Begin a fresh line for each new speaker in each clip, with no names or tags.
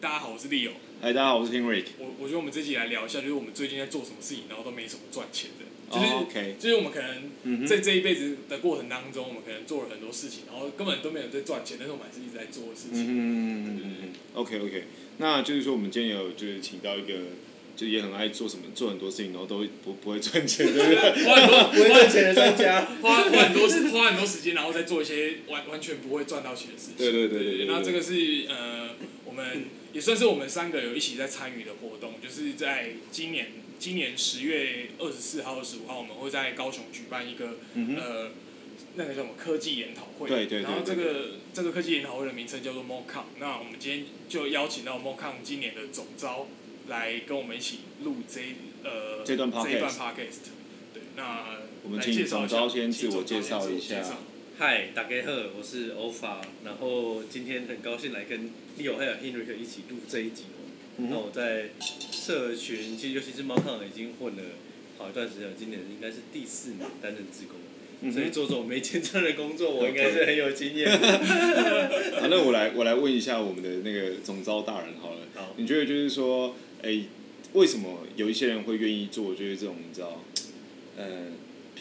大家好，我是 Leo。
嗨，大家好，我是 Henrik。
我我觉得我们这集来聊一下，就是我们最近在做什么事情，然后都没什么赚钱的。就
哦
是、
，OK
就是我们可
嗯
能在这一辈子的过程当中，我们可能做了很多事情，然后根本都没有在赚钱，但是我们还是一直在做的事情。
嗯嗯嗯嗯嗯，OK OK。那就是说，我们今天有就是请到一个，就也很爱做什么，做很多事情，然后都不不会赚钱的人。
花很多
不会赚钱的专家。
花花很多时 花很多时间，然后再做一些完完全不会赚到钱的事情。
对对对对对对
那这个是呃，我们也算是我们三个有一起在参与的活动，就是在今年今年十月二十四号、二十五号，我们会在高雄举办一个、
嗯，
呃那个叫什么科技研讨会。
对对对
然后这个这个科技研讨会的名称叫做 MoCon。那我们今天就邀请到 MoCon 今年的总招来跟我们一起录这呃
这段
这一段
podcast。
对，那
我们请
来介绍
总招先自我介绍一下
嗨，大家好，我是欧法，然后今天很高兴来跟 Leo 还有 Henrik 一起录这一集哦。
嗯
那我在社群，其实尤其是猫抗已经混了好一段时间了，今年应该是第四年担任职工，
嗯。
所以做这种没签证的工作，我应该是很有经验。
好，那我来我来问一下我们的那个总招大人好了。
好，
你觉得就是说，哎、为什么有一些人会愿意做就是这种你知道，呃，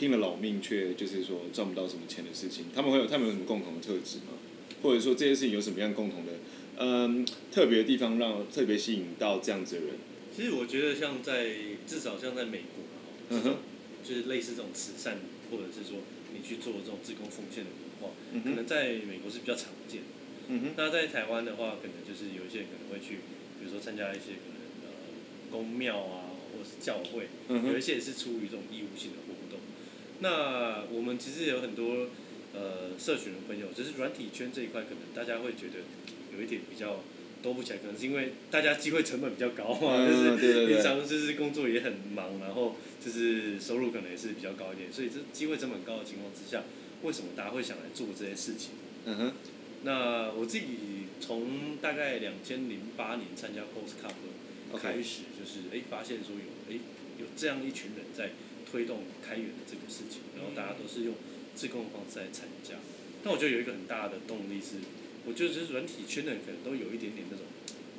拼了老命却就是说赚不到什么钱的事情？他们会有他们有什么共同的特质吗？或者说这些事情有什么样共同的嗯特别的地方，让特别吸引到这样子的人？
其实我觉得像在至少像在美国啊，
嗯哼
就是类似这种慈善，或者是说你去做这种自工奉献的文化，
嗯，
可能在美国是比较常见的。
嗯哼，
那在台湾的话，可能就是有一些人可能会去，比如说参加一些可能呃公庙啊，或者是教会，
嗯哼，
有一些也是出于这种义务性的。那我们其实有很多呃社群的朋友，就是软体圈这一块，可能大家会觉得有一点比较多不起来，可能是因为大家机会成本比较高嘛，
嗯
就是平常就是工作也很忙，然后就是收入可能也是比较高一点，所以这机会成本高的情况之下，为什么大家会想来做这些事情？
嗯哼，
那我自己从大概两千零八年参加 Coast Cup 开始，就是哎、诶发现说有哎、有这样一群人在推动开源的这个事情，然后大家都是用自贡的方式来参加。但我觉得有一个很大的动力是，我觉得就是软体圈的人可能都有一点点那种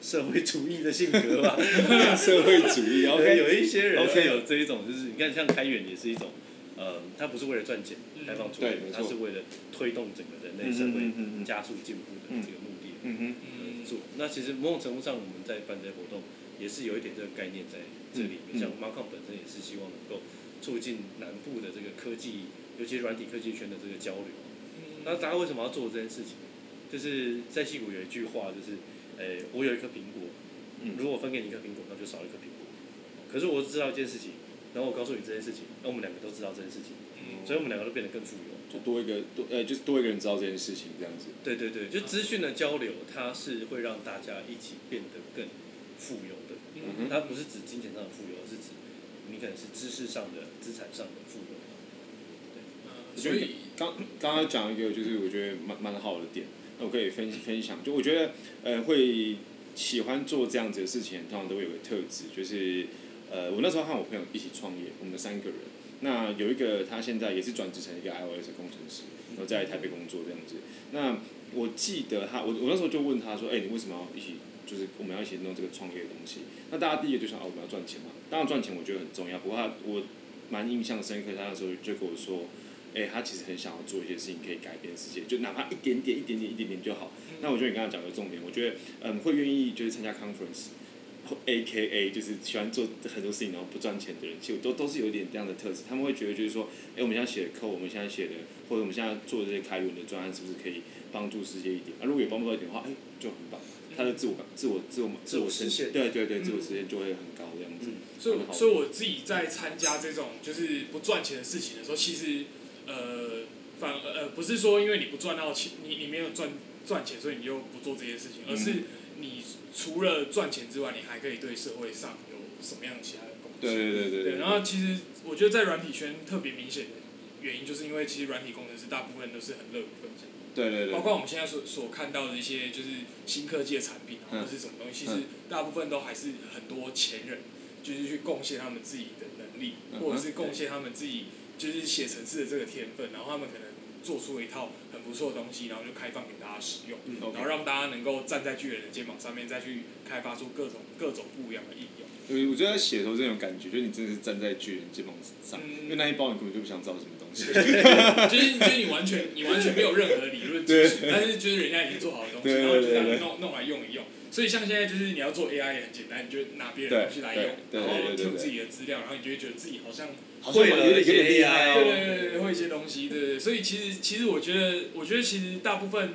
社会主义的性格吧。
社会主义
对
，，OK，
有一些人
OK
有这一种，就是你看像开源也是一种，呃，它不是为了赚钱
嗯
开放出来
对没，错
它是为了推动整个人类
嗯
社会加速进步的这个目的。
嗯哼，
嗯
做。那其实某种程度上，我们在办这些活动，也是有一点这个概念在这里面。像 Marcom 本身也是希望能够促进南部的这个科技，尤其是软体科技圈的这个交流。那大家为什么要做这件事情？就是在戏谷有一句话，就是，诶、我有一颗苹果，
嗯
如果分给你一颗苹果，那就少一颗苹果。可是我知道一件事情，然后我告诉你这件事情，那我们两个都知道这件事情，
嗯
所以我们两个都变得更富有。
就多一个多呃，就是多一个人知道这件事情这样子。
对对对，就资讯的交流，它是会让大家一起变得更富有的。
嗯哼
它不是指金钱上的富有，而是可能是知识上的、资产上的富有。
对所以
刚刚刚讲一个，就是我觉得蛮蛮好的点，那我可以分分享。就我觉得，呃，会喜欢做这样子的事情，通常都会有个特质，就是呃，我那时候和我朋友一起创业，我们三个人。那有一个他现在也是转职成一个 iOS 工程师，然后在台北工作这样子。那我记得他，我我那时候就问他说：“哎、你为什么要一起？就是我们要一起弄这个创业的东西？”那大家第一个就想：“哦，我们要赚钱嘛。”当然赚钱我觉得很重要，不过他我蛮印象深刻，他那时候就跟我说。哎、他其实很想要做一些事情，可以改变世界，就哪怕一点点、一点点、一点点就好。那我觉得你刚刚讲的重点，我觉得嗯，会愿意就是参加 conference。A K A 就是喜欢做很多事情然后不赚钱的人，其实都都是有一点这样的特质。他们会觉得就是说，哎、我们现在写的课我们现在写的，或者我们现在做这些开源的专案，是不是可以帮助世界一点？啊，如果有帮助到一点的话，哎、就很棒。他的自我感、自我、自我、自我
实现
对对对，自我实现就会很高这样子。
嗯
所以所以我自己在参加这种就是不赚钱的事情的时候，其实呃反呃不是说因为你不赚到钱，你你没有赚赚钱，所以你就不做这些事情，而是你除了赚钱之外，你还可以对社会上有什么样其他的贡献？
对对对对
对，然后其实我觉得在软体圈特别明显的原因，就是因为其实软体工程师大部分都是很乐于分享。
对对对。
包括我们现在所所看到的一些就是新科技的产品啊，
嗯。
或者是什么东西，其实大部分都还是很多前人就是去贡献他们自己的能力，或者是贡献他们自己就是写程式的这个天分，然后他们可能做出了一套很不错的东西，然后就开放给大家使用，然后让大家能够站在巨人的肩膀上面，再去开发出各种各种不一样的应用。
我我觉得在写的时候真的有感觉，就是你真的是站在巨人肩膀上，
嗯。
因为那一包你根本就不想知道什么东西。
就是就是你完全你完全没有任何理论知识，但是就是人家已经做好的东西，然后就让
对对
你弄弄来用一用。所以像现在就是你要做 AI 也很简单，你就拿别人的东西来用，然后吐自己的资料，然后你就会觉得自己好像
好像有点有点厉害
对
哦。
对对对，会一些东西，对对对，所以其实其实我觉得，我觉得其实大部分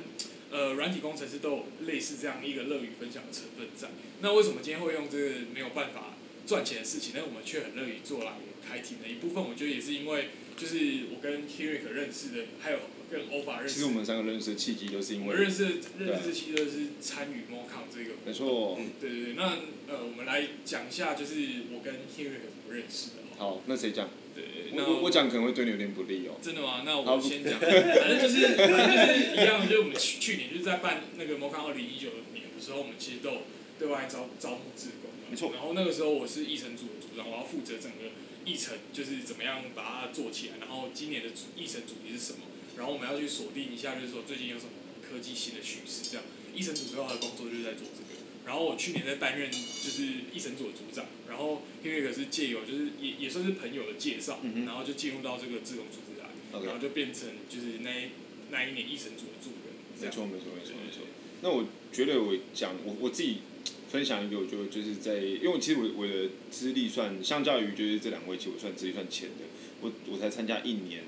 呃软体工程师都有类似这样一个乐于分享的成分在。那为什么今天会用这个没有办法赚钱的事情，但我们却很乐于做来开庭的？一部分我觉得也是因为就是我跟 Hirik 认识的，还有跟 OVA 认识，
其实我们三个认识的契机就是因为
我们，认识认识契机就是参与 MoCon 这个，
没错。
嗯对对对。那呃，我们来讲一下，就是我跟 Hirik 怎么认识的哦。
好，那谁讲？
对对，对那
我我我讲可能会对你有点不利哦。
真的吗？那我先讲，反正就是反正就是一样，就是我们去去年就是在办那个 MoCon 二零一九年的时候，我们其实都有对外招招募志工
没错
然后那个时候我是议程组的组长，我要负责整个议程，就是怎么样把它做起来。然后今年的主议程主题是什么？然后我们要去锁定一下，就是说最近有什么科技新的趋势，这样。议程组主要的工作就是在做这个。然后我去年在担任就是议程组的组长，然后因为可是借由就是也也算是朋友的介绍，
嗯
然后就进入到这个自工组织来。然后就变成就是那一那一年议程组的助人，
没错，没错，没错，没错。那我觉得我讲我我自己分享一个，我就就是在，因为其实我我的资历算相较于就是这两位，其实我算资历算浅的，我我才参加一年，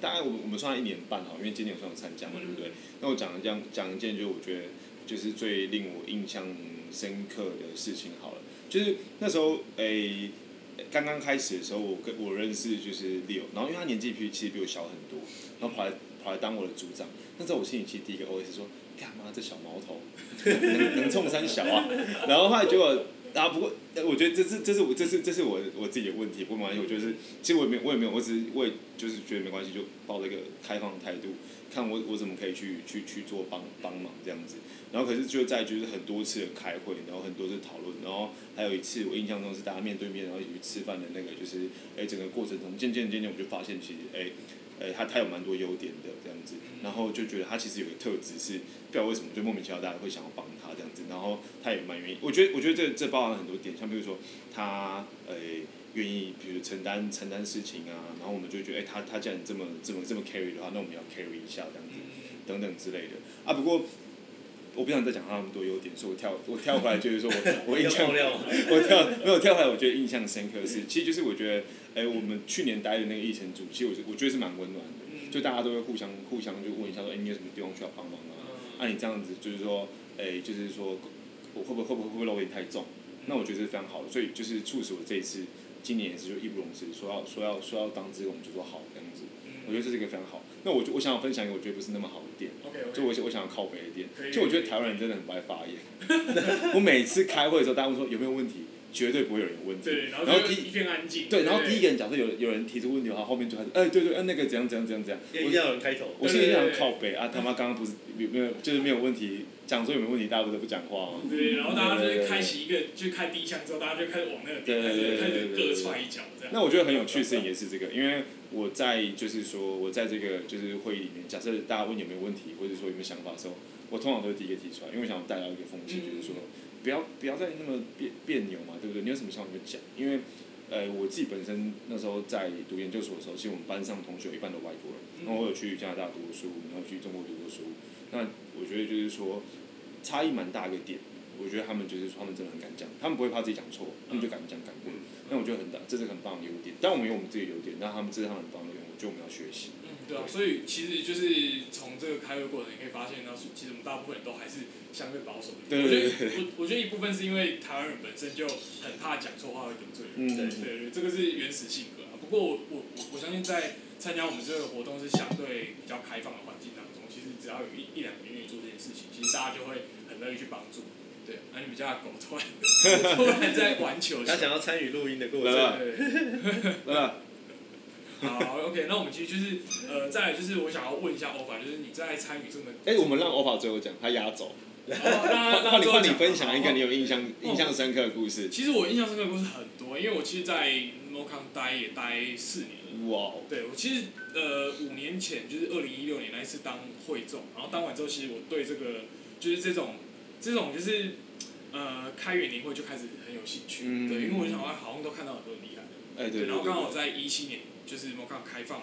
大概我我们算一年半哈，因为今年我算有参加嘛，对不对？那我讲这样讲一件，就是我觉得就是最令我印象深刻的事情好了，就是那时候诶。刚刚开始的时候，我跟我认识就是 Leo，然后因为他年纪比其实比我小很多，然后跑来跑来当我的组长。那时候我心里其实第一个 OS 说：干嘛这小毛头，能 能冲三小啊？然后后来结果啊，不过我觉得这是这是我这是这是我我自己的问题，不过没关系，我觉得是其实我也没我也没有，我只是我也就是觉得没关系，就抱着一个开放的态度，看我我怎么可以去去去做帮帮忙这样子。然后可是就在就是很多次的开会，然后很多次讨论，然后还有一次我印象中是大家面对面，然后一起去吃饭的那个，就是哎整个过程中渐渐渐渐我就发现其实哎。呃，他他有蛮多优点的这样子，然后就觉得他其实有个特质是，不知道为什么就莫名其妙大家会想要帮他这样子，然后他也蛮愿意，我觉得我觉得这这包含了很多点，像比如说他呃愿意，比如承担承担事情啊，然后我们就觉得哎、他他既然这么这么这么 carry 的话，那我们要 carry 一下这样子，等等之类的。啊。不过我不想再讲他那么多优点，所以我跳我跳回来就是说我 我印象我跳没有跳回来，我觉得印象深刻的是，其实就是我觉得，哎、我们去年待的那个议程组，其实我是我觉得是蛮温暖的，
嗯
就大家都会互相互相就问一下说，哎、你有什么地方需要帮忙啊？
嗯
那、你这样子就是说，哎、就是说我会不会会不会会不会漏点太重？那我觉得是非常好的，所以就是促使我这一次今年也是就义不容辞，说要说要说要当职工就说好我觉得这是一个非常好。那我就我想要分享一个我觉得不是那么好的点。就我想我想要靠北的点，就我觉得台湾人真的很不爱发言。我每次开会的时候，大家问说有没有问题，绝对不会有人有问题。
对，然后一片安静，
对，然后第一个人假设有有人提出问题的话，后面就开始，哎，对对，哎，那个怎样怎样怎样怎样。
一定要有人开头。
我心里想靠北啊，他妈刚刚不是有没有就是没有问题，讲说有没有问题，大家不是不讲话吗？
对，然后大家就是开启一个，就开第一枪之后，大家就开始往那个点开始开始各踹一脚这样。
那我觉得很有趣的事情也是这个，因为我在就是说我在这个就是会议里面，假设大家问有没有问题，或者说有没有想法的时候，我通常都是第一个提出来，因为我想带到一个风气，就是说不要不要再那么别别扭嘛，对不对？你有什么想法你就讲，因为呃我自己本身那时候在读研究所的时候，其实我们班上同学一半都外国人，然后我有去加拿大读过书，然后去中国读过书，那我觉得就是说差异蛮大一个点。我觉得他们就是说，他们真的很敢讲，他们不会怕自己讲错，他们就敢讲敢问。那我觉得很大，这是很棒的优点。但我们有我们自己的优点，那他们这是他们很棒的优点，我觉得我们要学习。
嗯，对啊，所以其实就是从这个开会过程，你可以发现到，其实我们大部分人都还是相对保守的。
对
我觉得
对对
我我觉得一部分是因为台湾人本身就很怕讲错话会得罪人。
嗯
对对对，这个是原始性格啊。不过我我我我相信在参加我们这个活动是相对比较开放的环境当中，其实只要有一一两个人愿意做这件事情，其实大家就会很乐意去帮助。对，那、你们家的狗突然突然在玩球，
他想要参与录音的过程，
对。
对吧？
好，OK，那我们其实就是呃，再来就是我想要问一下欧法，就是你在参与这么，
哎、我们让欧法最后讲，他压轴，
那 那
换换你换你
那最后讲
分享一个你有印象
哦
印象深刻的故事。
其实我印象深刻的故事很多，因为我其实，在 MoCon 待也待四年了。
哇哦，
对我其实呃五年前就是二零一六年那一次当会众，然后当完之后，其实我对这个就是这种这种就是呃开园年会就开始很有兴趣，
嗯。
对，因为我就想说好像都看到很多很厉害的，
哎对，
然后刚好在一七年就是 MoCon 开放，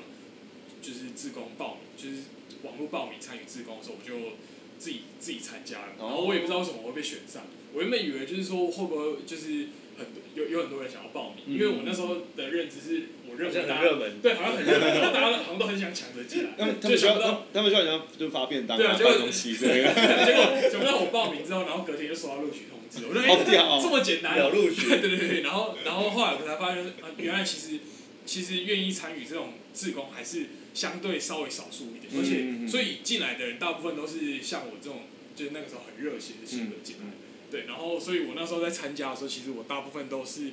就是自工报名，就是网络报名参与自工的时候，我就自己自己参加了，然后我也不知道为什么我会被选上，我原本以为就是说会不会就是很多有有很多人想要报名，因为我那时候的认知是我认
好像
为大家
很热门，
对好像很热门，然后大家好像都很想抢着进来，
他们他
就
们需要
想不到，
他们需要人家就发便当啊，
对啊结果
办东西之类的，
结果想不到我报名之后，然后隔天就收到录取通知，我说
好屌 哦。
哎这么简单。
有，录取。
对对对对，然后然后后来我才发现，啊，原来其实其实愿意参与这种志工还是相对稍微少数一点，
嗯
而且所以进来的人大部分都是像我这种，就是那个时候很热血的性格进来，
嗯
对，然后所以我那时候在参加的时候，其实我大部分都是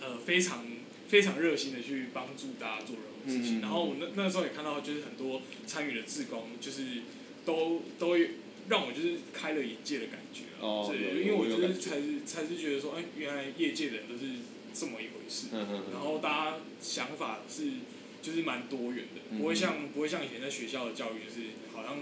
呃非常非常热心的去帮助大家做任何事情，然后我那那时候也看到就是很多参与的志工，就是都都让我就是开了眼界的感觉啊，
哦有
对，因为我就是才是才是觉得说，哎，原来业界的人都是这么一回事，
嗯嗯
然后大家想法是就是蛮多元的，
嗯
不会像不会像以前在学校的教育，就是好像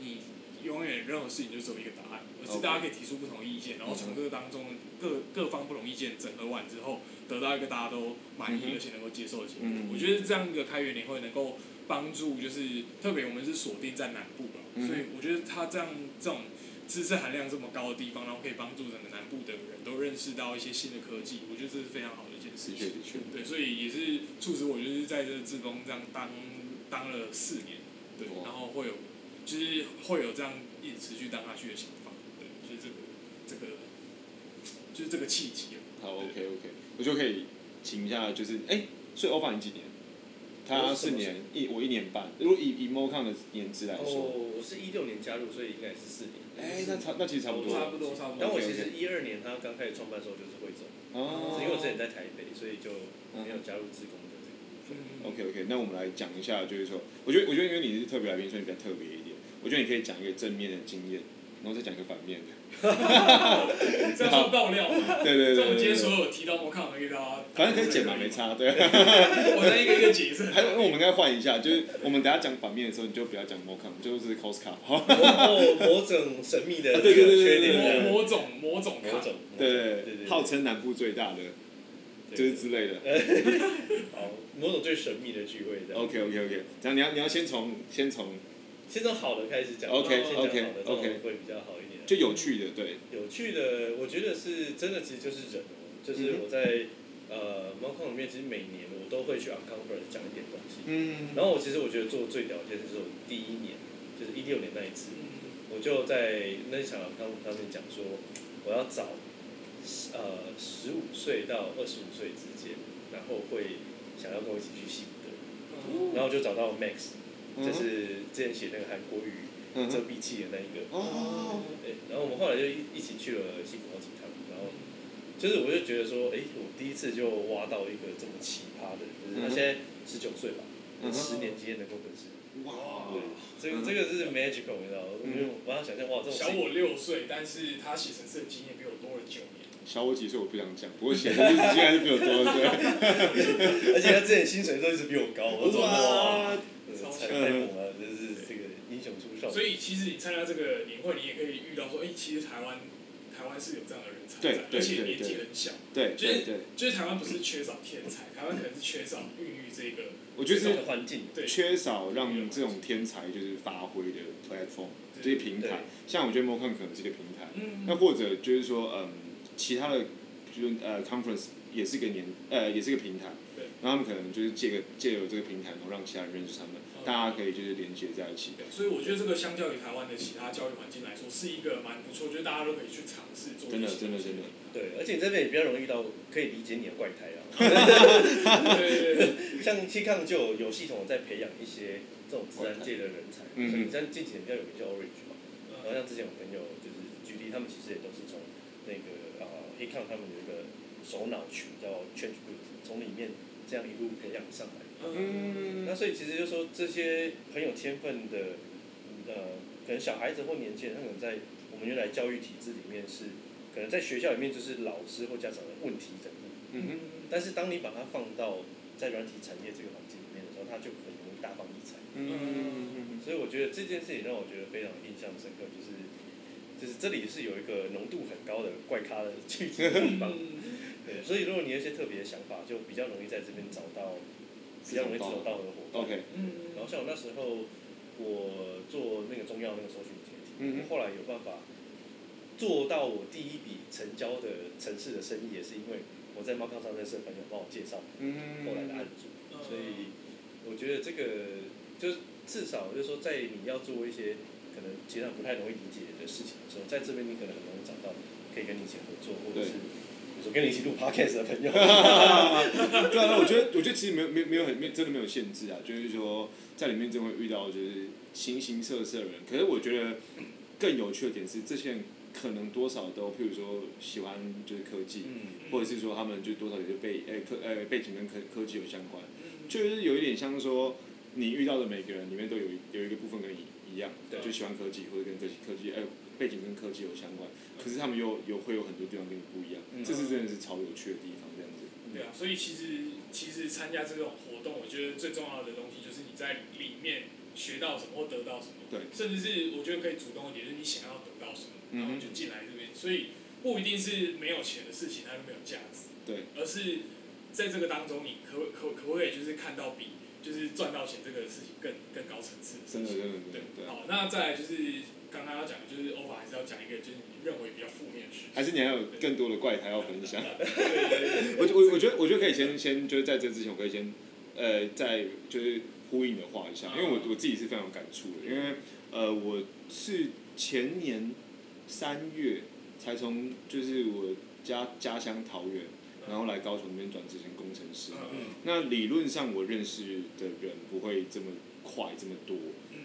你永远任何事情就只有一个答案，而是大家可以提出不同的意见，然后从这个当中各各方不同意见整合完之后，得到一个大家都满意而且能够接受的结果。
嗯
我觉得这样一个开源年会能够帮助，就是特别我们是锁定在南部吧，
嗯
所以我觉得它这样这种知识含量这么高的地方，然后可以帮助整个南部的人都认识到一些新的科技，我觉得这是非常好的一件事情。
的确的确，
对，所以也是促使我就是在这个志工这样当当了四年，对，然后会有就是会有这样一直持续当下去的想法，对，就是这个这个就是这个契机啊。
好 OK OK，我就可以请一下，就是哎，所以 OFA 你几年？他四年，一我一年半。如果以以 MoCon 的年资来说，
哦，我是一六年加入，所以应该也是四年。
哎，那差那其实差不多。
差不多差不多。
但我其实一二年他刚开始创办的时候就是惠州，
哦
因为我之前在台北，所以就没有加入志工的这个部分。
嗯
OK OK，那我们来讲一下，就是说，我觉得我觉得因为你是特别来宾，所以你比较特别。我觉得你可以讲一个正面的经验，然后再讲一个反面的。
这样算爆料吗？
对对对
这我们今。天所有提到我看到遇到，
反正可以剪嘛，没。差，对。
我再一个一个解释。
还有，那我们应该换一下，就是我们等下讲反面的时候，你就不要讲 MoCon，就是 Cosca。好，
某某种神秘的
啊对对对对对对
某某种某种看
某种
对
对对，
号称南部最大的，就是之类的。
好某种最神秘的聚会这样。
OK OK OK，这样你要你要先从先从
先从好的开始讲
OK，
先讲好的
OK，
这种
OK
会比较好一点。
就有趣的，对，
有趣的，我觉得是真的，其实就是人哦，就是我在呃猫空里面，其实每年我都会去 unconference 讲一点东西。
嗯
然后我其实我觉得做的最屌的一件事，就是我第一年，就是一六年那一次，我就在那一场 unconference 上面讲说，我要找呃十五岁到二十五岁之间，然后会想要跟我一起去西湖的，然后就找到 Max，就是之前写那个韩国语
嗯
遮蔽器的那一个。
哦，
对，然后我们后来就一一起去了西湖好几趟，然后就是我就觉得说，哎，我第一次就挖到一个这么奇葩的，就是他现在十九岁吧，十年经验的工程师，
哇
对，这个这个是 magical，你知道吗？因为我要想象哇，这种
小我六岁，但是他写程式的经验比我多了九年。
小我几岁我不想讲，不过写的日子竟然是比我多，对。
而且他之前薪水都一直比我高，我就说哇，真的
超
太
强
太猛了，这是这个
所以其实你参加这个年会，你也可以遇到说，哎、其实台湾台湾是有这样的人才而且
对对
年纪很小。
对
就是
对对，
就是台湾不是缺少天才，台湾可能是缺少孕育这个
我觉得是
这种环境，
对。
缺少让这种天才就是发挥的 platform 这些平台，像我觉得 MoCon 可能是一个平台，
嗯
那或者就是说，嗯，其他的，就是呃，conference 也是一个年，呃，也是一个平台，
对，
然后他们可能就是借个借由这个平台，然后让其他人认识他们，
嗯
大家可以就是连接在一起。
的，所以我觉得这个相较于台湾的其他教育环境来说，是一个蛮不错，就是大家都可以去尝试做
真的真的真的，
对，而且你这边也比较容易遇到可以理解你的怪胎啊。
对对对，
像 T 抗就有有系统地在培养一些这种自然界的人才，
嗯
所以像近几年比较有名叫 Orange 嘛，然后像之前我朋友就是举例，他们其实也都是从那个啊 T 抗他们有一个首脑群叫 Change Group，从里面这样一路培养上来。
嗯，
那所以其实就说这些很有天分的，呃，可能小孩子或年轻人，他可能在我们原来教育体制里面是，可能在学校里面就是老师或家长的问题人物，
嗯哼，
但是当你把它放到在软体产业这个环境里面的时候，它就很容易大放异彩。
嗯
所以我觉得这件事情让我觉得非常印象深刻，就是就是这里是有一个浓度很高的怪咖的聚集的地方。对，所以如果你有一些特别的想法，就比较容易在这边找到，比较容易志同道合的伙伴。
，OK，
嗯
然后像我那时候，我做那个中药那个搜寻节体，
嗯
后来有办法做到我第一笔成交的城市的生意，也是因为我在猫康上认识的朋友帮我介绍
嗯
后来的案主，所以我觉得这个就是至少就是说，在你要做一些可能其他人不太容易理解的事情的时候，在这边你可能很容易找到可以跟你一起合作，或者是比如说跟你一起录 podcast 的朋友。
对啊，我觉得我觉得其实没有没有没有很真的没有限制啊，就是说在里面真会遇到就是形形色色的人，可是我觉得更有趣的点是，这些人可能多少都，譬如说喜欢就是科技，
嗯，
或者是说他们就多少也就背哎科哎背景跟科科技有相关，就是有一点像说你遇到的每个人里面都有一有一个部分跟你一样，
对。
就喜欢科技或者跟科技科技呃背景跟科技有相关，可是他们又有会有很多地方跟你不一样，
嗯
这是真的是超有趣的地方，这样子。
对啊，所以其实其实参加这种活动，我觉得最重要的东西就是你在里面学到什么或得到什么，
对，
甚至是我觉得可以主动一点，就是你想要得到什么，然后就进来这边，所以不一定是没有钱的事情它就没有价值，
对，
而是在这个当中你可可可不可以就是看到比就是赚到钱这个事情更更高层次的事情。
真的真的真的
对，
对。
好，那再来就是刚刚要讲的，就是欧法还是要讲一个就是你认为比较负面的事情，
还是你还有更多的怪胎要分享？我我我觉得我觉得可以先先就是在这之前，我可以先呃再就是呼应的话一下，因为我我自己是非常有感触的，因为呃我是前年三月才从就是我家家乡桃园，然后来高雄那边转职成工程师。
嗯
那理论上我认识的人不会这么快这么多，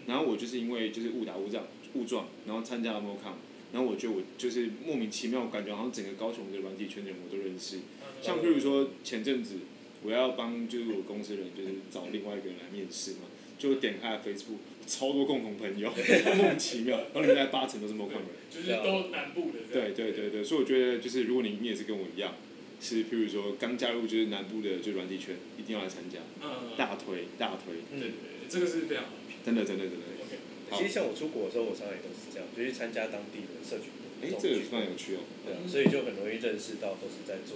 然后我就是因为就是误打误撞误撞，然后参加了 MoCon，然后我觉得我就是莫名其妙感觉好像整个高雄的软体圈的人我都认识，
嗯
像譬如说前阵子我要帮就是我公司的人就是找另外一个人来面试嘛，就点开了 Facebook，超多共同朋友，莫名其妙，然后里面大概八成都是 MoCon 人。
就是都南部的这样，
对对对对，所以我觉得就是如果你你也是跟我一样，是譬如说刚加入就是南部的就软体圈，一定要来参加，
嗯，
大推大推，
对对对，这个是非常好的。评
真的真的真的。
OK，
好
其实像我出国的时候，我常常也都是这样，就去参加当地的社群活动。
哎，这个非常有趣哦。
对啊，所以就很容易认识到都是在做，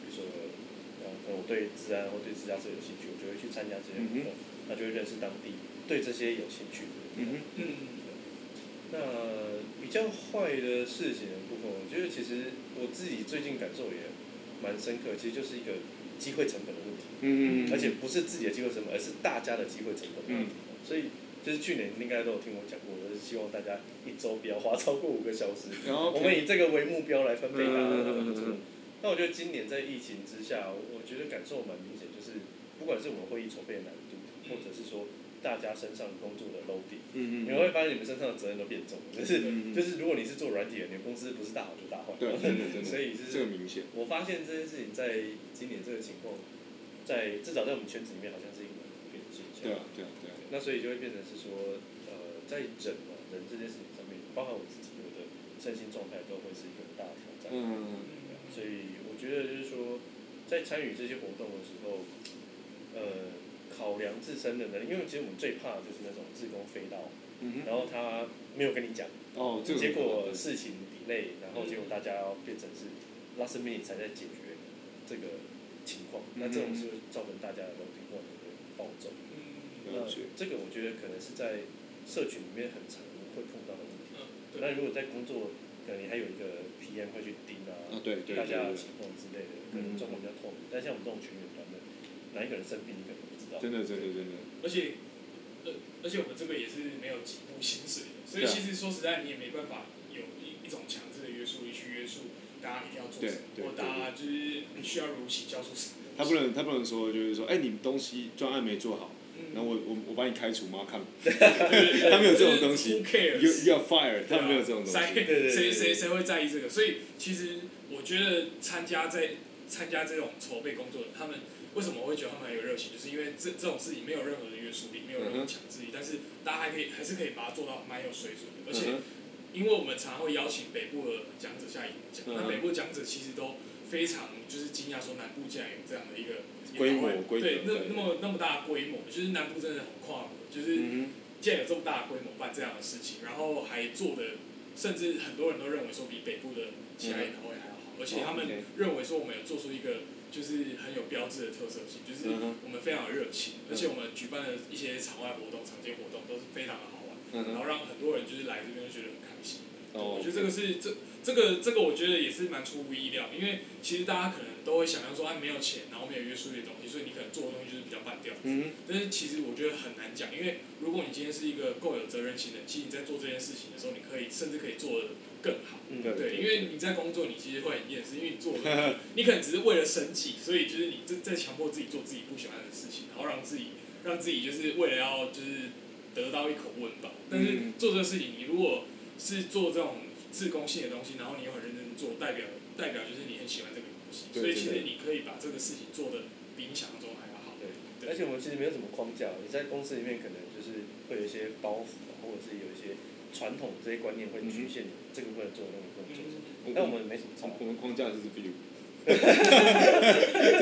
比如说，呃，可能我对治安或对自驾车有兴趣，我就会去参加这些活动，那就会认识当地对这些有兴趣的人。
嗯哼，
嗯，
那比较坏的事情的部分，我觉得其实我自己最近感受也蛮深刻，其实就是一个机会成本的问题，
嗯
而且不是自己的机会成本，而是大家的机会成本的问题。所以就是去年应该都有听我讲过，就是希望大家一周不要花超过五个小时。
然后
我们以这个为目标来分配大家的工作
嗯嗯嗯嗯。
那我觉得今年在疫情之下，我觉得感受蛮明显，就是不管是我们会议筹备的难度，或者是说大家身上工作的 loading，
嗯
你会发现你们身上的责任都变重了。就是
嗯
就是，如果你是做软体的，你的公司不是大好就大坏。
对，真的真的，
所以是
这个明显。
我发现这件事情在今年这个情况，在至少在我们圈子里面，好像是一个蛮普遍的现象。
对啊对啊。
那所以就会变成是说，呃，在人啊人这件事情上面，包含我自己，我的身心状态都会是一个很大的挑战。
嗯
所以我觉得就是说，在参与这些活动的时候，呃，考量自身的能力，因为其实我们最怕的就是那种自工飞到，
嗯。
然后他没有跟你讲，
哦，这个
结果事情比类，然后结果大家要变成是 last minute 才在解决这个情况，那这种是会造成大家的楼顶或者暴走。这个我觉得可能是在社群里面很常会碰到的问题。
嗯，对，
那如果在工作，可能你还有一个 PM 会去盯啊，
啊对对
大家的情况之类的，可能状况比较透明。但像我们这种群员团队，哪一个人生病，你可能不知道。
真的真的真的。
而且呃，而且我们这个也是没有几步薪水的，所以其实说实在，你也没办法有一一种强制的约束力去约束大家一定要做什么，
对
大家就是你需要如期交出什么。
他不能他不能说就是说，哎，你东西专案没做好，
嗯，
然后我我我把你开除吗？看，
他
他没有这种东西。You are fired，他没有这种东西。
谁谁谁会在意这个？所以其实我觉得参加在参加这种筹备工作的，他们为什么我会觉得他们很有热情，就是因为这这种事情没有任何的约束力，没有任何强制力，但是大家还可以还是可以把它做到蛮有水准的，而且因为我们常常会邀请北部的讲者下演讲，
嗯
那北部讲者其实都非常就是惊讶，说南部竟然有这样的一个
规模规格
对，那那么那么大规模，就是南部真的很跨国，就是
嗯
竟然有这么大规模办这样的事情，然后还做的，甚至很多人都认为说比北部的其他研讨会还要好，而且他们认为说我们有做出一个就是很有标志的特色性，就是我们非常有热情，而且我们举办的一些场外活动、场间活动都是非常的好玩，
嗯，
然后让很多人就是来这边就觉得很开心。
哦
我觉得这个是这这个这个我觉得也是蛮出乎意料，因为其实大家可能都会想象说，哎，没有钱，然后没有约束力的东西，所以你可能做的东西就是比较半吊子。
嗯
但是其实我觉得很难讲，因为如果你今天是一个够有责任心的，其实你在做这件事情的时候，你可以甚至可以做的更好。
嗯
对
对，因为你在工作，你其实会很厌世，因为你做的，你可能只是为了生计，所以就是你在在强迫自己做自己不喜欢的事情，然后让自己让自己就是为了要就是得到一口温饱。但是
嗯
做这个事情，你如果是做这种自攻性的东西，然后你又很认真做，代表代表就是你很喜欢这个东西，所以其实你可以把这个事情做的比你想象中还要好。
对，而且我们其实没有什么框架，你在公司里面可能就是会有一些包袱啊，或者是有一些传统这些观念会局限你这个不能做，那个不能做。
嗯
但我们没什么差
我。们框架就是能是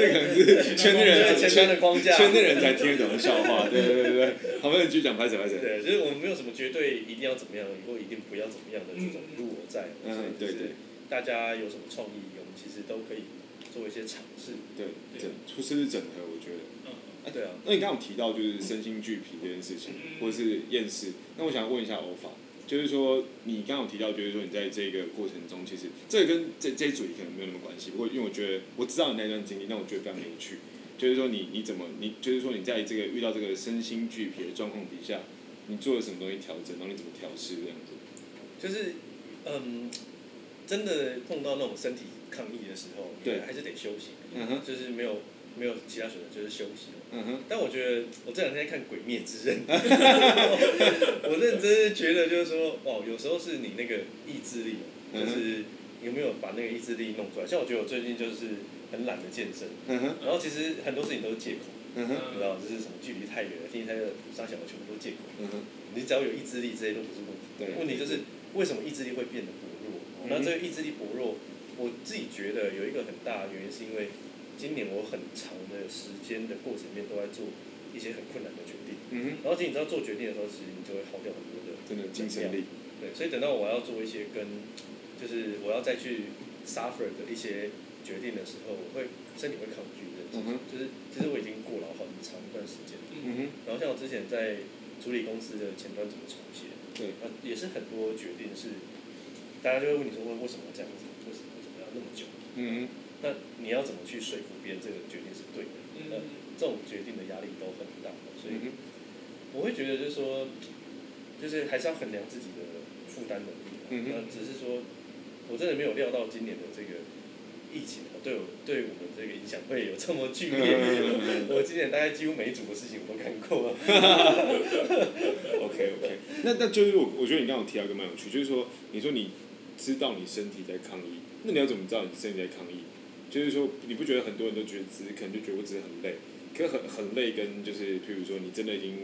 圈内人
圈的框架。
圈内人才听得懂的笑话，对对对对。好，那你继续讲，拍谁拍谁。
对，就是我们没有什么绝对一定要怎么样，以后一定不要怎么样的这种如我在。
嗯，对对
大家有什么创意，我们其实都可以做一些尝试。
对，整出甚至整合，我觉得。
嗯，
对啊，
那你刚刚有提到就是身心俱疲这件事情，
嗯
或者是厌世，那我想问一下欧法，就是说你刚刚有提到，就是说你在这个过程中，其实这个跟这这一组可能没有那么关系，不过因为我觉得我知道你那段经历，但我觉得非常有趣，就是说你你怎么你就是说你在这个遇到这个身心俱疲的状况底下，你做了什么东西调整，然后你怎么调试这样子？
就是嗯，真的碰到那种身体抗议的时候，
对
还是得休息。
嗯哼，
就是没有没有其他选择，就是休息。
嗯哼，
但我觉得我这两天在看《鬼灭之刃》我认真是觉得就是说，哦，有时候是你那个意志力，
嗯
就是有没有把那个意志力弄出来。像我觉得我最近就是很懒得健身，
嗯哼，
然后其实很多事情都是借口，
嗯哼，
你知道，就是什么距离太远了，天气太热，伤小的全部都借口。
嗯哼，
你只要有意志力，这些都不是问题。
对
问题就是为什么意志力会变得薄弱？
嗯
那这个意志力薄弱，我自己觉得有一个很大的原因，是因为今年我很长的时间的过程里面都在做一些很困难的决定。
嗯，
然后其实你知道做决定的时候，其实你就会耗掉很多的
真的精神力，
对，所以等到我要做一些跟，就是我要再去 suffer 的一些决定的时候，我会身体会抗拒这件事情
嗯
就是其实我已经过了很长一段时间。
嗯，
然后像我之前在处理公司的前端怎么重写，
对，
呃，也是很多决定是，大家就会问你说，为为什么要这样子？为什么为什么要那么久？
嗯
那你要怎么去说服别人这个决定是对的？那
嗯
这种决定的压力都很大，所以我会觉得就是说，就是还是要衡量自己的负担能力那只是说，我真的没有料到今年的这个疫情啊对我对我们这个影响会有这么剧烈。
嗯
我今年大概几乎每一组的事情我都看过了。
OK OK，那那就是我我觉得你刚刚有提到一个蛮有趣，就是说你说你知道你身体在抗议，那你要怎么知道你身体在抗议？就是说你不觉得很多人都觉得只是可能就觉得我只是很累，可是很很累跟就是譬如说你真的已经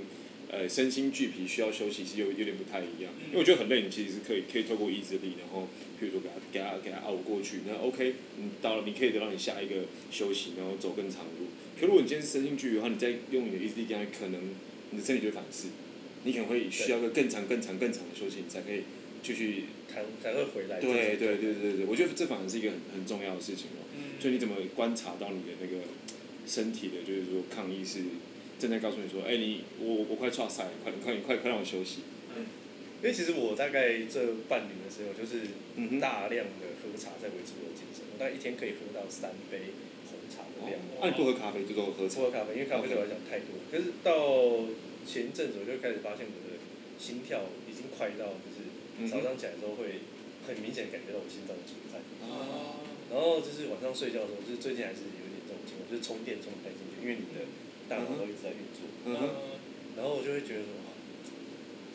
呃身心俱疲需要休息，其实有有点不太一样。因为我觉得很累，你其实是可以可以透过意志力，然后譬如说给他给他给他熬过去，那 OK，你到了你可以得到你下一个休息，然后走更长的路。可如果你今天是身心俱疲的话，你再用你的意志力给他，可能你的身体就会反噬。你可能会需要个更长、更长、更长的休息，你才可以继续。
才才会回来。
对对对对对，我觉得这反而是一个很很重要的事情哦。
嗯，
就你怎么观察到你的那个身体的，就是说抗议是正在告诉你说，哎、你我我快岔赛了，快快快快让我休息。
因为其实我大概这半年的时候，就是大量的喝茶在维持我的精神。我大概一天可以喝到三杯红茶的量。
那、你不喝咖啡就都喝茶
不。喝咖啡，因为咖啡对我来讲太多。可是到前一阵子，我就开始发现我的心跳已经快到，就是早上起来之后会很明显感觉到我心脏的存在。
啊，
然后就是晚上睡觉的时候，就是最近还是有点这种情况，就是充电充不太进去，因为你的大脑都一直在运作。
嗯哼，
然后我就会觉得说，哇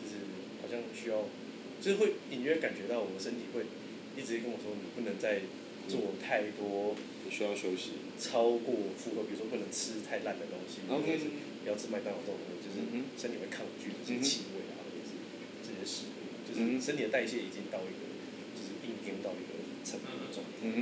就是好像需要，就是会隐约感觉到我的身体会一直跟我说，你不能再做太多
你需要休息。
超过负荷，比如说不能吃太烂的东西或者是不要吃麦当劳这种东西，就是身体会抗拒这些气味啊，或者是这些食物，就是身体的代谢已经到一个就是硬盯到一个层面的状态。
嗯哼，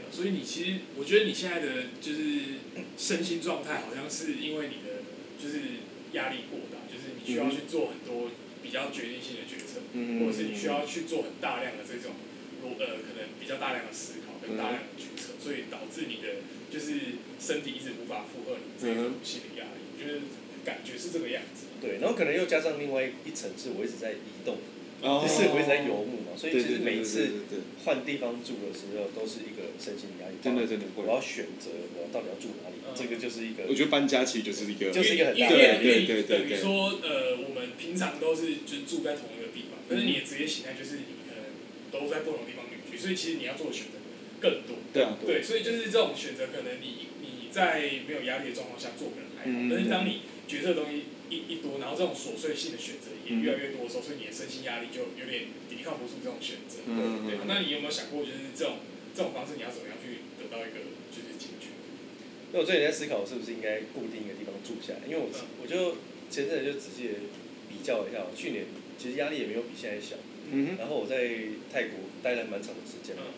了所以你其实我觉得你现在的就是身心状态，好像是因为你的就是压力过大，就是你需要去做很多比较决定性的决策，
嗯
或者是你需要去做很大量的这种逻呃可能比较大量的思考跟大量的决策，所以导致你的就是身体一直无法负荷你这种心理压力，我觉得感觉是这个样子。
对，然后可能又加上另外一层是我一直在移动，
哦。
就是我一直在游牧嘛，所以
对
其实每次
对对对对。
换地方住的时候都是一个身心压力。
真的真的。会
我要选择我到底要住哪里，
嗯。
这个就是一个
我觉得搬家其实就是一个，
就是一个很大的
因为
压力。
因为
对对对。对
等于说呃，我们平常都是就是住在同一个地方，但是你的职业形态就是你可能都在不同地方旅居，所以其实你要做的选择更多。
对啊，
对，所以就是这种选择，可能你你在没有压力的状况下做可能还好，
嗯
但是当你决策的东西一一多，然后这种琐碎性的选择也越来越多的时候，所以你的身心压力就有点抵抗不住这种选择。
嗯
对，那你有没有想过，就是这种这种方式，你要怎么样去得到一个就是解决？
那我最近在思考，是不是应该固定一个地方住下来？因为我
嗯
我就前阵子就仔细地比较一下，我去年其实压力也没有比现在小。
嗯哼，
然后我在泰国待了蛮长的时间，
嗯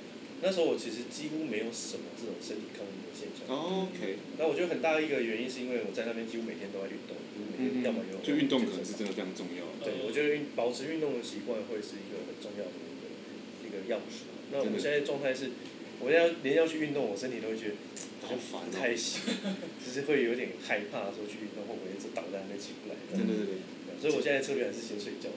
那时候我其实几乎没有什么这种身体抗议的现象。
哦，OK，
那我觉得很大一个原因是因为我在那边几乎每天都在运动，几乎每天要么游泳，
就运动可能是真的非常重要。
对，我觉得运保持运动的习惯会是一个很重要的一个一个钥匙。那我现在状态是，我要连要去运动，我身体都会觉得
好烦
太行，就是会有点害怕说去运动会不会一直倒在那边起不来。
真的真的。
所以我现在策略还是先睡觉，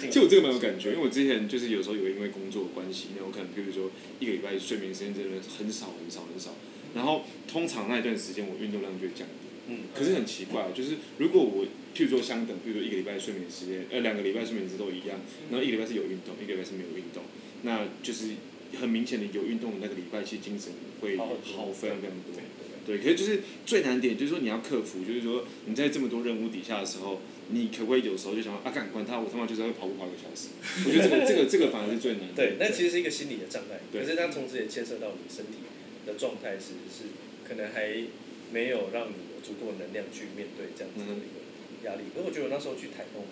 其实我这个蛮有感觉，因为我之前就是有时候有因为工作关系，那我可能比如说一个礼拜睡眠时间真的很少很少很少，然后通常那一段时间我运动量就会降低。
嗯，
可是很奇怪，就是如果我譬如说相等，比如说一个礼拜睡眠时间，呃两个礼拜睡眠时间都一样，然后一个礼拜是有运动，一个礼拜是没有运动，那就是很明显的有运动的那个礼拜，其实精神会
好
非常非常多
对，
可是就是最难点，就是说你要克服，就是说你在这么多任务底下的时候，你可不可以有时候就想说啊，干管他，我他妈就是要跑步跑一个小时。我觉得这个这个这个反而是最难的。
对，那其实是一个心理的障碍，
对
可是它同时也牵涉到你身体的状态，是是可能还没有让你有足够的能量去面对这样子的一个压力。可是我觉得我那时候去台东，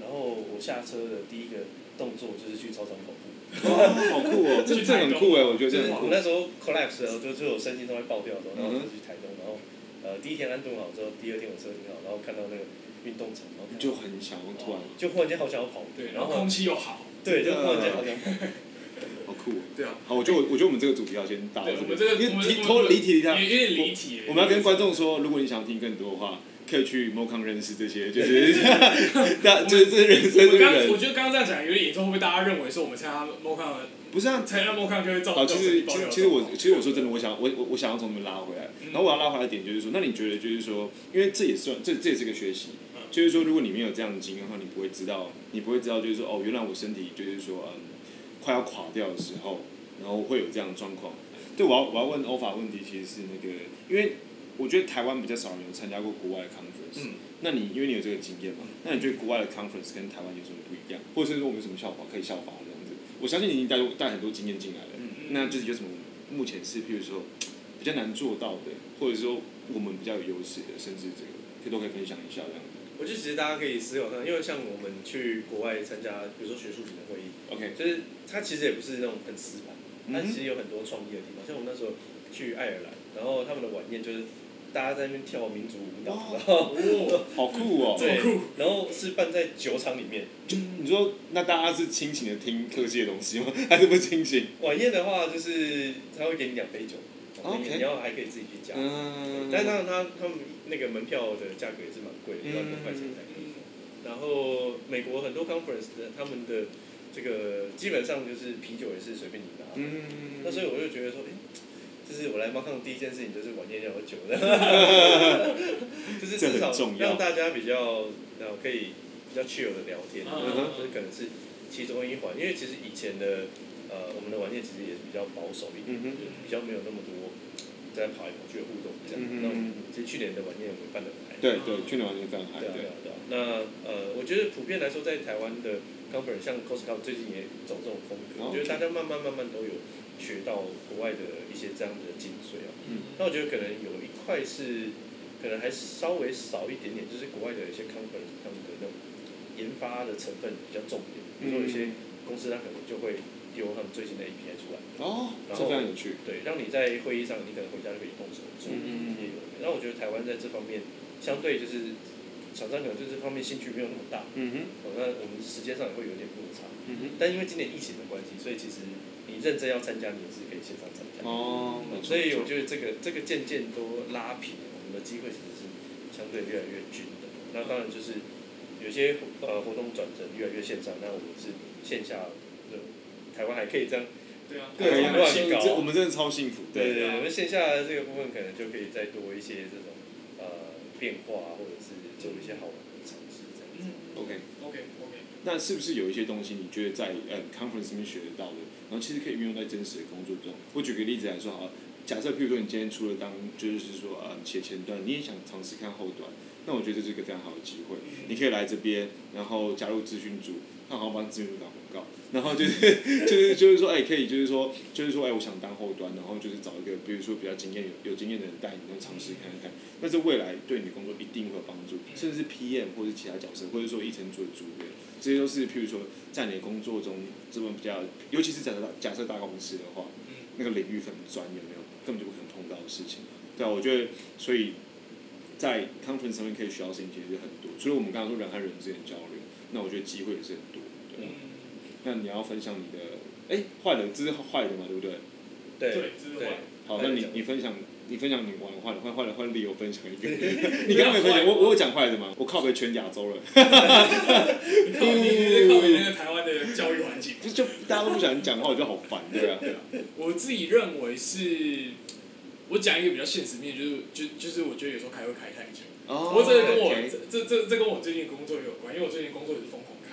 然后我下车的第一个动作就是去操场跑步，
哦，好酷哦，这这很酷哎，我觉得
就是
这很酷。
我那时候 collapse 就就我身心都会爆掉的时候，然后就去台东，然后呃第一天安顿好之后，第二天我车停好，然后看到那个运动场，然后
就很想要突然，
就忽然间好想要跑步，
对，然
然后
后空气又好。
对，就忽然间好想跑步。
好酷哦。
对啊，
好，我觉得我我觉得我们这个主题要先打到
对，我
这
们这个
因为脱离题一下
有，有点离题了。
我们要跟观众说，如果你想要听更多的话，可以去 Mocon 认识这些，就是 大，就是这是人生的
我刚我
人，
觉得刚刚这样讲有点严重，会不会大家认为说我们参加 MoCon
不是啊。
参加 MoCon 就会造
其实其实其实我其实我说真的，我想我我我想要从你们拉回来，
嗯
然后我要拉回来的点就是说，那你觉得就是说，因为这也算这这也是个学习
嗯，
就是说，如果你没有这样的经验的话，你不会知道，你不会知道就是说，哦，原来我身体就是说，嗯，快要垮掉的时候，然后会有这样的状况。对，我要我要问欧法问题，其实是那个，因为我觉得台湾比较少人有参加过国外的 conference，、
嗯
那你因为你有这个经验嘛，那你觉得国外的 conference 跟台湾有什么不一样，或者是说我们有什么效法可以效法这样子？我相信你已经带带很多经验进来了，
嗯
那就是有什么目前是譬如说比较难做到的，或者说我们比较有优势的，甚至这个可以都可以分享一下这样子。
我觉得其实大家可以思考看，因为像我们去国外参加，比如说学术型的会议
，OK，
就是它其实也不是那种很死板，它
嗯
其实有很多创意的地方。像我们那时候去爱尔兰，然后他们的晚宴就是大家在那边跳民族舞蹈，然后
哦，
好酷哦！
对
好酷，
然后是办在酒厂里面。
你说那大家是清醒的听科技的东西吗？还是不清醒？
晚宴的话，就是他会给你两杯酒
，OK
你要还可以自己去加。
嗯，
但当然他他们那个门票的价格也是蛮贵的，一万多块钱台币。然后美国很多 conference 的他们的这个基本上就是啤酒也是随便你拿。
嗯，
那所以我就觉得说，哎、就是我来猫抗第一件事情就是晚宴要有酒的，就是至少让大家比较然后可以比较 chill 的聊天，
嗯
这可能是其中一环。因为其实以前的呃我们的晚宴其实也比较保守一点，比较没有那么多在跑来跑去的互动这样。
嗯
那我们其实去年的晚宴我们办的很嗨。
对对，去年完全非常嗨，
对啊，对
对。
那呃，我觉得普遍来说，在台湾的 conference，像 Costco 最近也走这种风格，我觉得大家慢慢慢慢都有学到国外的一些这样的精髓啊。
嗯。
那我觉得可能有一块是，可能还稍微少一点点，就是国外的一些 conference，他们的那种研发的成分比较重一点。比如说有些公司它可能就会丢他们最新的 API 出来。
哦，
然后
这非常有趣。
对，让你在会议上，你可能回家就可以动手做，
嗯嗯嗯
我觉得台湾在这方面，相对就是厂商可能对这方面兴趣没有那么大，
嗯哼，
哦，那我们时间上也会有点落差。
嗯哼，
但因为今年疫情的关系，所以其实你认真要参加，你也是可以线上参加。
哦，没错
所以我觉得这个这个渐渐都拉平，我们的机会其实是相对越来越均的。那当然就是有些呃活动转成越来越线上，那我们是线下的台湾还可以这样。
对啊，
各种
对，
乱搞
这我们真的超幸福。
对对我们线下的这个部分可能就可以再多一些这种呃变化，或者是做一些好玩的尝试这样子。
嗯
OK，，OK
OK，
那是不是有一些东西你觉得在呃 conference 里面学得到的，然后其实可以运用在真实的工作中？我举个例子来说好了，假设譬如说你今天除了当就是说呃写前端，你也想尝试看后端，那我觉得这是一个非常好的机会。你可以来这边，然后加入咨询组，看好好帮咨询组打广告，然后就是就是就是说，哎、可以就是说就是说，哎、我想当后端，然后就是找一个比如说比较经验有有经验的人带你，然后尝试看看。但是未来对你的工作一定会有帮助，甚至是 PM 或者其他角色，或者说一层组的组员，这些都是譬如说在你的工作中这么比较，尤其是假设假设大公司的话，那个领域很专，有没有？根本就不可能碰到的事情。对啊，我觉得所以在 conference 上面可以学到事情其实很多，除了我们刚刚说人和人之间的交流，那我觉得机会也是很多。那你要分享你的，哎，坏的，这是坏的嘛，对不对？
对
对这是
对
坏，
好，那你你分享，你分享你玩坏的，坏坏的，换理由分享一个。你
你
刚刚没分享，我我有讲坏的吗？我靠北全亚洲了，
你靠你你在靠北那个台湾的教育环境，
不 是就大家都不喜欢讲话，我就好烦，对啊。
我自己认为是，我讲一个比较现实面，就是就就是我觉得有时候开会开太久。
哦
不过这个跟我这这这这跟我最近工作也有关，因为我最近工作也是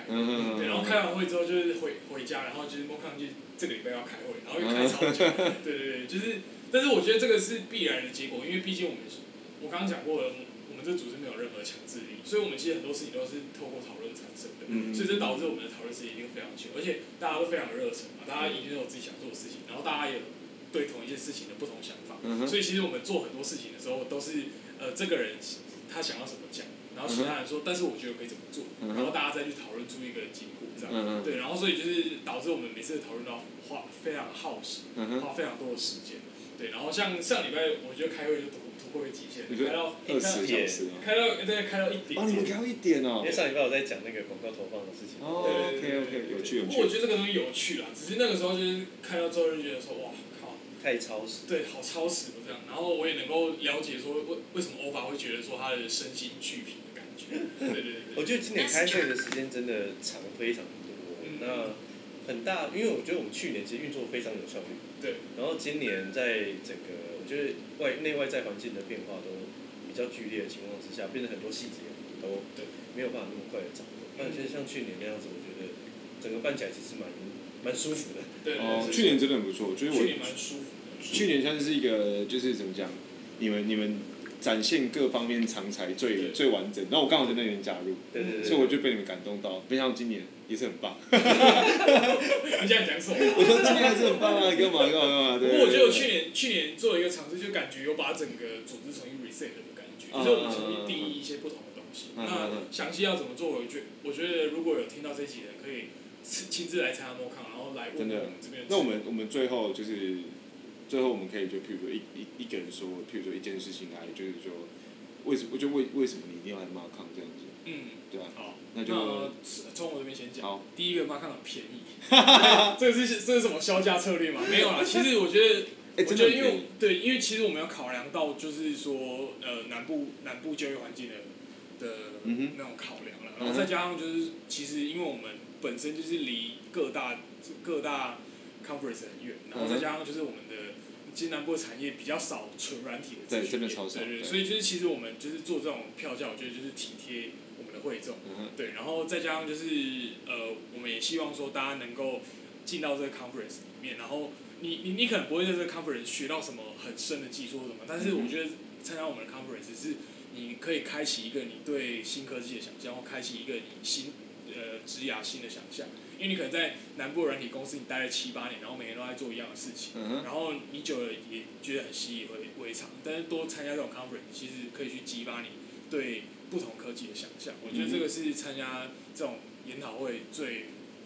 对，然后开完会之后就是回回家，然后就是莫康就这个礼拜要开会，然后又开超久。对对对，就是，但是我觉得这个是必然的结果，因为毕竟我们我刚刚讲过了，我们这组织没有任何强制力，所以我们其实很多事情都是透过讨论产生的，
嗯。
所以这导致我们的讨论时间一定非常久，而且大家都非常热忱嘛，大家一定都有自己想做的事情，然后大家也有对同一件事情的不同想法，
嗯哼。
所以其实我们做很多事情的时候都是呃这个人他想要什么讲，然后其他人说，但是我觉得可以怎么做，然后大家再去讨论出一个结果，这样。对，然后所以就是导致我们每次讨论都要花非常耗时，花非常多的时间。对，然后像上礼拜我觉得开会就突突破一个极限，开到
二十小时啊？
开到对开到一点。
哦，你们开到一点哦
因为。上礼拜我在讲那个广告投放的事情。
哦，OK
对对对
OK，有趣有
不过我。觉得这个东西有趣啦，只是那个时候就是开到之后就觉得说哇靠，
太超时。
对，好超时哦这样。然后我也能够了解说为为什么欧巴会觉得说他的身心俱疲觉。对对。
我觉得今年开会的时间真的长非常多，
嗯
那很大，因为我觉得我们去年其实运作非常有效率，
对。
然后今年在整个我觉得外内外在环境的变化都比较剧烈的情况之下，变得很多细节都
对
没有办法那么快的掌握。但其实像去年那样子，我觉得整个办起来其实蛮蛮舒服的。
对对
哦，去年真的很不错，就是我
去年蛮舒服的。
去年像是一个就是怎么讲，你们你们展现各方面长才最最完整，然后我刚好在那边加入，
对对对。
所以我就被你们感动到，没想到今年也是很棒。
你现在讲什么？
我说今年还是很棒啊，干嘛干嘛干嘛？对。
不过我觉得我去年去年做了一个尝试，就感觉有把整个组织重新 reset 的感觉，
嗯
就是我们重新定义一些不同的东西。那
嗯
详细要怎么做，我觉我觉得如果有听到这集的人，可以亲亲自来参加 MoCon，然后来问
真的
我们这边。
那我们我们最后就是最后我们可以就譬如说一一一个人说，譬如说一件事情来，就是说为什么？我就为为什么你一定要来马康这样子？
嗯，
对啊，
好，
那就
从我这边先讲。
好。
第一个 MoCon 很便宜，这个是这是什么销价策略吗？没有啦，其实我觉得。
哎，
我觉得因为。对，因为其实我们要考量到，就是说，呃，南部南部教育环境的的那种考量了，然后再加上就是，其实因为我们本身就是离各大各大 conference 很远，然后再加上就是我们的其实南部产业比较少纯软体的
对
资讯业
真的超少
对对，
对
所以就是其实我们就是做这种票价，我觉得就是体贴我们的会众，对，然后再加上就是呃，我们也希望说大家能够进到这个 conference 里面，然后你你你可能不会在这个 conference 学到什么很深的技术或什么，但是我觉得参加我们的 conference 是你可以开启一个你对新科技的想象，或开启一个你新呃职涯新的想象，因为你可能在南部软体公司你待了七八年，然后每天都在做一样的事情，
嗯，
然后你久了也觉得很习以为为常，但是多参加这种 conference，其实可以去激发你对不同科技的想象。我觉得这个是参加这种研讨会最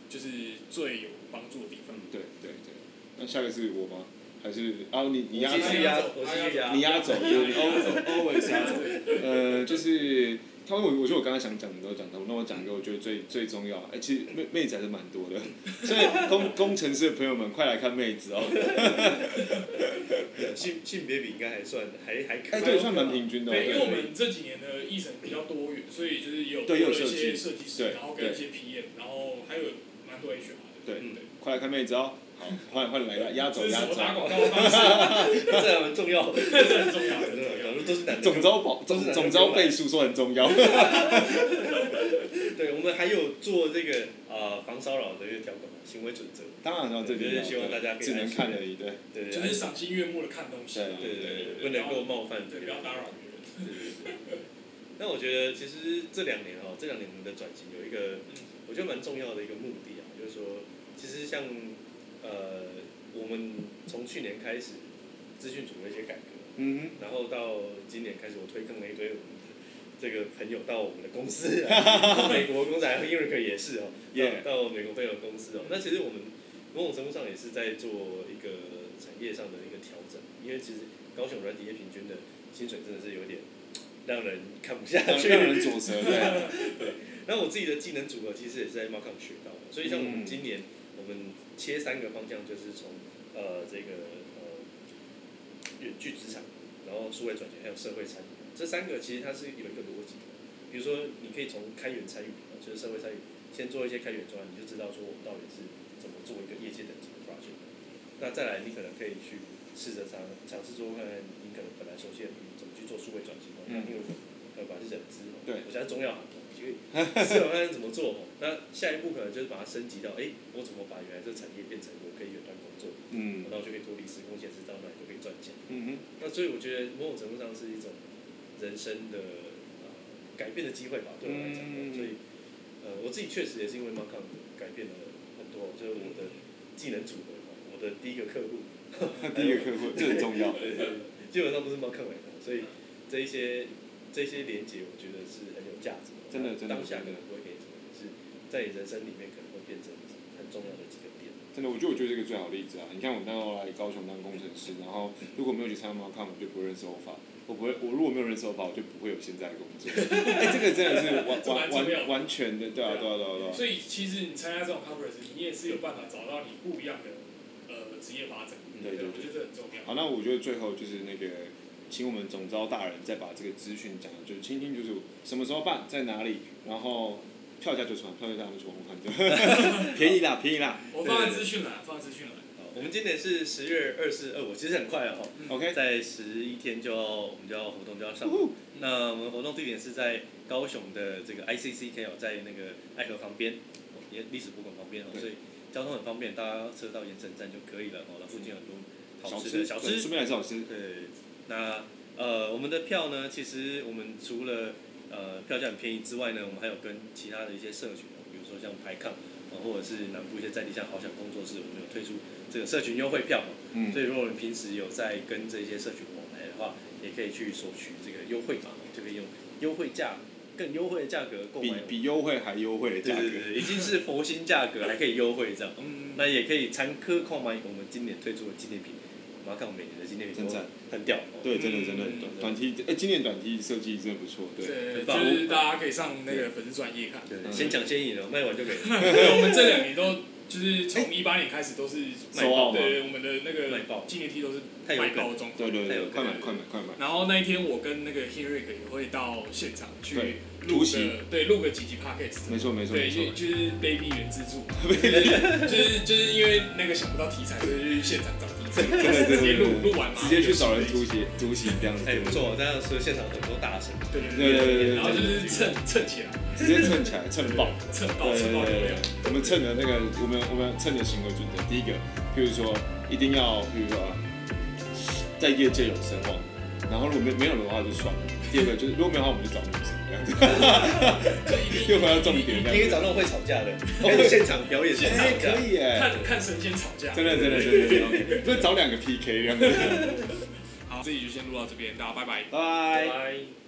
就是最有帮助的地方。
对对对。那下一个是我吗？还是啊你你压
我继续压，
走
我继续压。
你压走，你 always always 压走。呃，就是他们，我我觉得我刚刚想讲的都讲到，那我讲一个我觉得最最重要。哎、其实妹妹子还是蛮多的，所以工工程师的朋友们，快来看妹子哦。
性性别比应该还算还还可
哎、
以。
对，算蛮平均的哦。
对，因为我们这几年的议程比较多元，所以就是也有
对有
多了一
设计
些设计师，然后跟一些 PM，然后还有蛮多 HR 的。
对
嗯
对，
快来看妹子哦。好，换换来了，压轴压轴。
这是什么打广告方式？
这还蛮重要的，
这是很重要很重要
都是男的。
总招保总总招倍数说很重要。
对，我们还有做这个呃防骚扰的一个条款行为准则。
当然了，这
就是希望大家可以
只能看而已，对。
对对
就是赏心悦目的看东西。
对
对对对，不能够冒犯
对，不要打扰别人。
那我觉得其实这两年哦，这两年我们的转型有一个我觉得蛮重要的一个目的啊，就是说，其实像呃，我们从去年开始资讯组的一些改革，
嗯
然后到今年开始，我推更了一堆我们的这个朋友到我们的公司。来，美国公司来，英瑞克也是哦，
Yeah。
到到美国朋友公司哦。那其实我们某种程度上也是在做一个产业上的一个调整，因为其实高雄软体业平均的薪水真的是有点让人看不下，去，
让人左舌，对。
然后我自己的技能组合其实也是在 Markham 学到的，所以像我们
嗯
今年我们切三个方向，就是从呃这个呃远距职场，然后数位转型还有社会参与，这三个其实它是有一个逻辑的。比如说你可以从开源参与，就是社会参与，先做一些开源专案，你就知道说我们到底是怎么做一个业界等级的 project。那再来，你可能可以去试着尝尝试做看看，你可能本来熟悉的领域怎么去做数位转型，
嗯
因为呃，不管是人资，
对
我现在中药行，因为试着看看怎么做。那下一步可能就是把它升级到，哎、我怎么把原来这个产业变成我可以远端工作，
嗯
然后就可以脱离时空限制，到那里就可以赚钱。
嗯哼
那所以我觉得某种程度上是一种人生的呃改变的机会吧，对我来讲。
嗯
所以呃，我自己确实也是因为 Markham 改变了很多，就是我的技能组合，我的第一个客户，
第一个客户，这很重要。
对对对基本上都是来的，所以这一些这些连接，我觉得是很有价值的。
真的真的
当下可能不会给你什么，可是在你人生里面可能会变成很重要的几个点。
真的，我觉得我就是一个最好的例子啊！你看我那时候来高雄当工程师，然后如果没有去参加 m a r k 我就不会认识欧法。我不会，我如果没有认识欧法，我就不会有现在的工作。哎、这个真的是完完完完全的，对啊，对啊，对啊，对啊。
所以其实你参加这种 conference，你也是有办法找到你不一样的呃职业发展。
对对
我觉得这很重要。
好，那我觉得最后就是那个，请我们总招大人再把这个资讯讲的，就是清清楚楚，什么时候办，在哪里，然后票价就传，票价就传，我看就 便宜啦，便宜啦。
我放在资讯栏，放在资讯栏。
我们今年是十月二四二五，其实很快哦。
OK，
在十一天就要我们就要活动就要上。那我们活动地点是在高雄的这个 ICC，有在那个爱河旁边，哦也历史博物馆旁边哦，所以交通很方便，大家车到盐城站就可以了哦。那附近很多好吃
吃
的小吃，
对顺便来吃好吃。
对，那呃，我们的票呢，其实我们除了呃票价很便宜之外呢，我们还有跟其他的一些社群，比如说像排抗，呃或者是南部一些在地像好想工作室，我们有推出这个社群优惠票嘛。
嗯
所以如果你平时有在跟这些社群往来的话，也可以去索取这个优惠码，就可以用优惠价更优惠的价格购买比。
比优惠还优惠的价格。
对对对，已经是佛心价格，还可以优惠这样。
嗯，
那也可以参科购买我们今年推出的纪念品。我要看我每年的纪念品都
真赞
很屌。哦
对，真的真的
嗯
短 T，哎，今年短 T 设计真的不错，对。
就是大家可以上那个粉丝专业看。
对，
嗯
先抢先赢了，卖完就给。
对，我们这两年都就是从一八年开始都是
卖爆
对，我们的那个
卖爆
纪念 T 都是卖爆中。
对对对，快买快买快买！
然后那一天我跟那个 Henrik 也会到现场去录个对录个几集 podcast。
没错没错
对，
没错
就。就是 baby 原自助，就是就是就是因为那个想不到题材，所以就去现场找
真的真的
直接录录完，
直接去找人
突
突袭突袭这样子。
哎，不错，这样说现场很多大神。
对对
对对对
然后就是蹭蹭起来，
直接蹭起来，蹭爆。
蹭爆蹭爆流量
对，，我们蹭的那个，我们我们蹭的行为准则，第一个，譬如说一定要，譬如说在业界有声望，然后如果没没有的话就算了。第二个就是如果没有的话，我们就找女生。又回到重点。
你可以找那种会吵架的，可以现场表演现场，
可。以耶，
看看神仙吵架，
真的真的真的就，找两个 PK 这样子。
好，这集就先录到这边，大家拜。
拜拜。
拜。